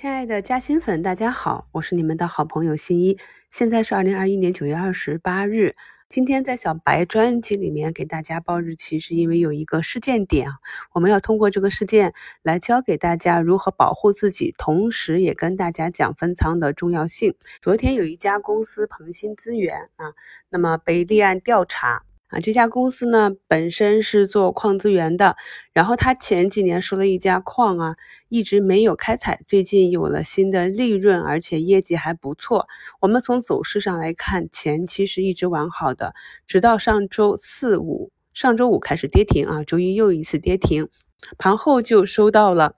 亲爱的嘉兴粉，大家好，我是你们的好朋友新一。现在是二零二一年九月二十八日。今天在小白专辑里面给大家报日期，是因为有一个事件点，我们要通过这个事件来教给大家如何保护自己，同时也跟大家讲分仓的重要性。昨天有一家公司鹏鑫资源啊，那么被立案调查。啊，这家公司呢本身是做矿资源的，然后他前几年收了一家矿啊，一直没有开采，最近有了新的利润，而且业绩还不错。我们从走势上来看，前期是一直完好的，直到上周四五，上周五开始跌停啊，周一又一次跌停，盘后就收到了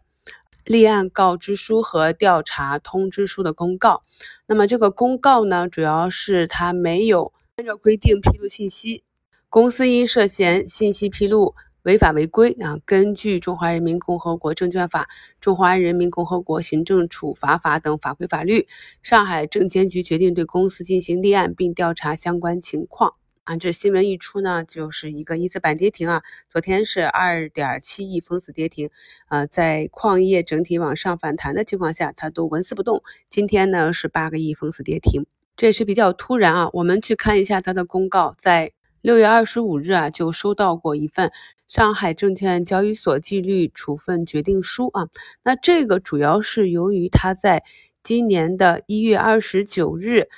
立案告知书和调查通知书的公告。那么这个公告呢，主要是他没有按照规定披露信息。公司因涉嫌信息披露违法违规啊，根据《中华人民共和国证券法》《中华人民共和国行政处罚法》等法规法律，上海证监局决定对公司进行立案并调查相关情况啊。这新闻一出呢，就是一个一字板跌停啊。昨天是二点七亿封死跌停啊，在矿业整体往上反弹的情况下，它都纹丝不动。今天呢是八个亿封死跌停，这也是比较突然啊。我们去看一下它的公告，在。六月二十五日啊，就收到过一份上海证券交易所纪律处分决定书啊。那这个主要是由于他在今年的一月二十九日，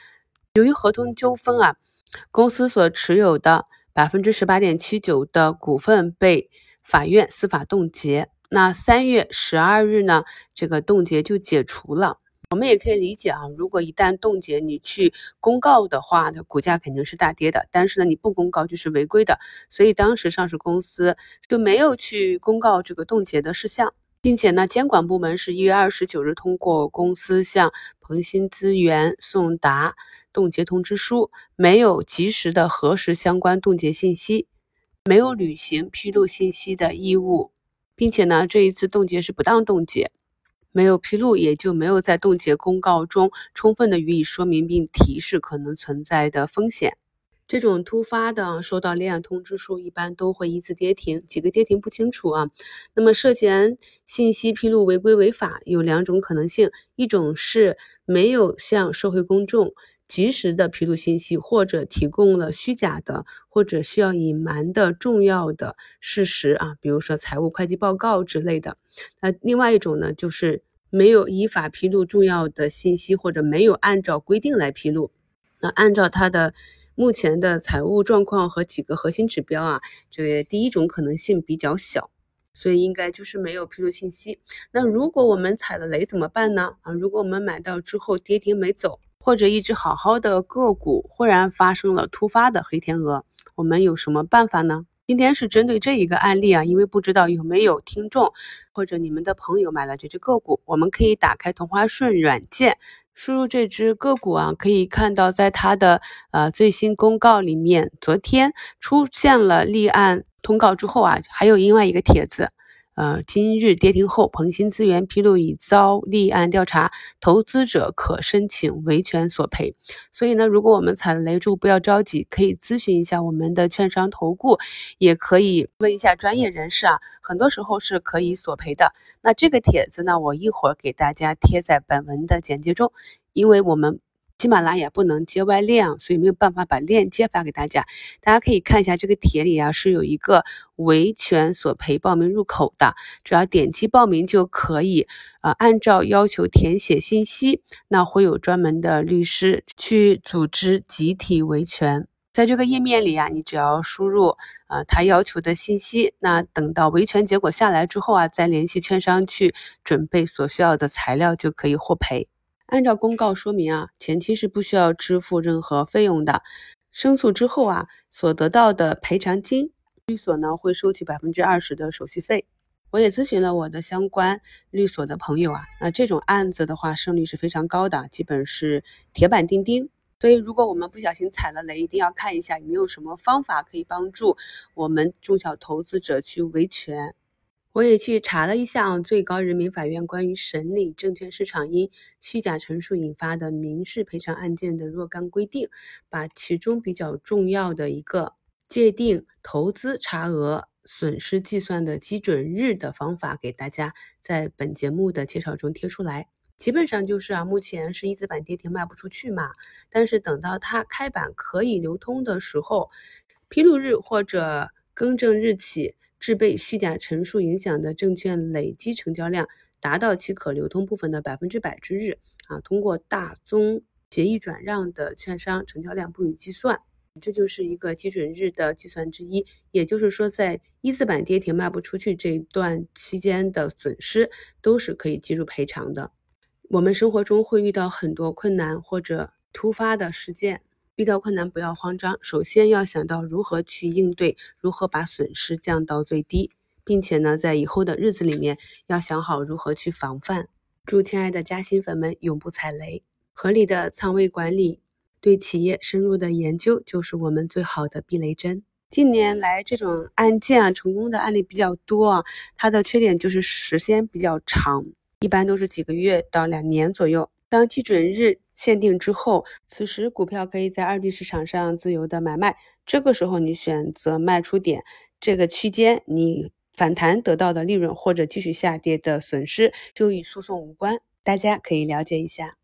由于合同纠纷啊，公司所持有的百分之十八点七九的股份被法院司法冻结。那三月十二日呢，这个冻结就解除了。我们也可以理解啊，如果一旦冻结，你去公告的话，那股价肯定是大跌的。但是呢，你不公告就是违规的，所以当时上市公司就没有去公告这个冻结的事项，并且呢，监管部门是一月二十九日通过公司向鹏鑫资源送达冻结通知书，没有及时的核实相关冻结信息，没有履行披露信息的义务，并且呢，这一次冻结是不当冻结。没有披露，也就没有在冻结公告中充分的予以说明并提示可能存在的风险。这种突发的收到立案通知书，一般都会一次跌停，几个跌停不清楚啊。那么涉嫌信息披露违规违法，有两种可能性：一种是没有向社会公众。及时的披露信息，或者提供了虚假的或者需要隐瞒的重要的事实啊，比如说财务会计报告之类的。那另外一种呢，就是没有依法披露重要的信息，或者没有按照规定来披露。那按照他的目前的财务状况和几个核心指标啊，这个第一种可能性比较小，所以应该就是没有披露信息。那如果我们踩了雷怎么办呢？啊，如果我们买到之后跌停没走。或者一只好好的个股忽然发生了突发的黑天鹅，我们有什么办法呢？今天是针对这一个案例啊，因为不知道有没有听众或者你们的朋友买了这只个股，我们可以打开同花顺软件，输入这只个股啊，可以看到在它的呃最新公告里面，昨天出现了立案通告之后啊，还有另外一个帖子。呃，今日跌停后，鹏鑫资源披露已遭立案调查，投资者可申请维权索赔。所以呢，如果我们踩了雷之后，不要着急，可以咨询一下我们的券商投顾，也可以问一下专业人士啊，很多时候是可以索赔的。那这个帖子呢，我一会儿给大家贴在本文的简介中，因为我们。喜马拉雅不能接外链，所以没有办法把链接发给大家。大家可以看一下这个帖里啊，是有一个维权索赔报名入口的，只要点击报名就可以。呃，按照要求填写信息，那会有专门的律师去组织集体维权。在这个页面里啊，你只要输入呃他要求的信息，那等到维权结果下来之后啊，再联系券商去准备所需要的材料，就可以获赔。按照公告说明啊，前期是不需要支付任何费用的。申诉之后啊，所得到的赔偿金，律所呢会收取百分之二十的手续费。我也咨询了我的相关律所的朋友啊，那这种案子的话，胜率是非常高的，基本是铁板钉钉。所以，如果我们不小心踩了雷，一定要看一下有没有什么方法可以帮助我们中小投资者去维权。我也去查了一下啊最高人民法院关于审理证券市场因虚假陈述引发的民事赔偿案件的若干规定，把其中比较重要的一个界定投资差额损失计算的基准日的方法给大家在本节目的介绍中贴出来。基本上就是啊，目前是一字板跌停卖不出去嘛，但是等到它开板可以流通的时候，披露日或者更正日起，致被虚假陈述影响的证券累计成交量达到其可流通部分的百分之百之日啊，通过大宗协议转让的券商成交量不予计算。这就是一个基准日的计算之一，也就是说，在一字板跌停卖不出去这一段期间的损失，都是可以计入赔偿的。我们生活中会遇到很多困难或者突发的事件，遇到困难不要慌张，首先要想到如何去应对，如何把损失降到最低，并且呢，在以后的日子里面要想好如何去防范。祝亲爱的嘉兴粉们永不踩雷，合理的仓位管理。对企业深入的研究就是我们最好的避雷针。近年来，这种案件啊，成功的案例比较多啊。它的缺点就是时间比较长，一般都是几个月到两年左右。当基准日限定之后，此时股票可以在二级市场上自由的买卖。这个时候，你选择卖出点，这个区间你反弹得到的利润或者继续下跌的损失就与诉讼无关。大家可以了解一下。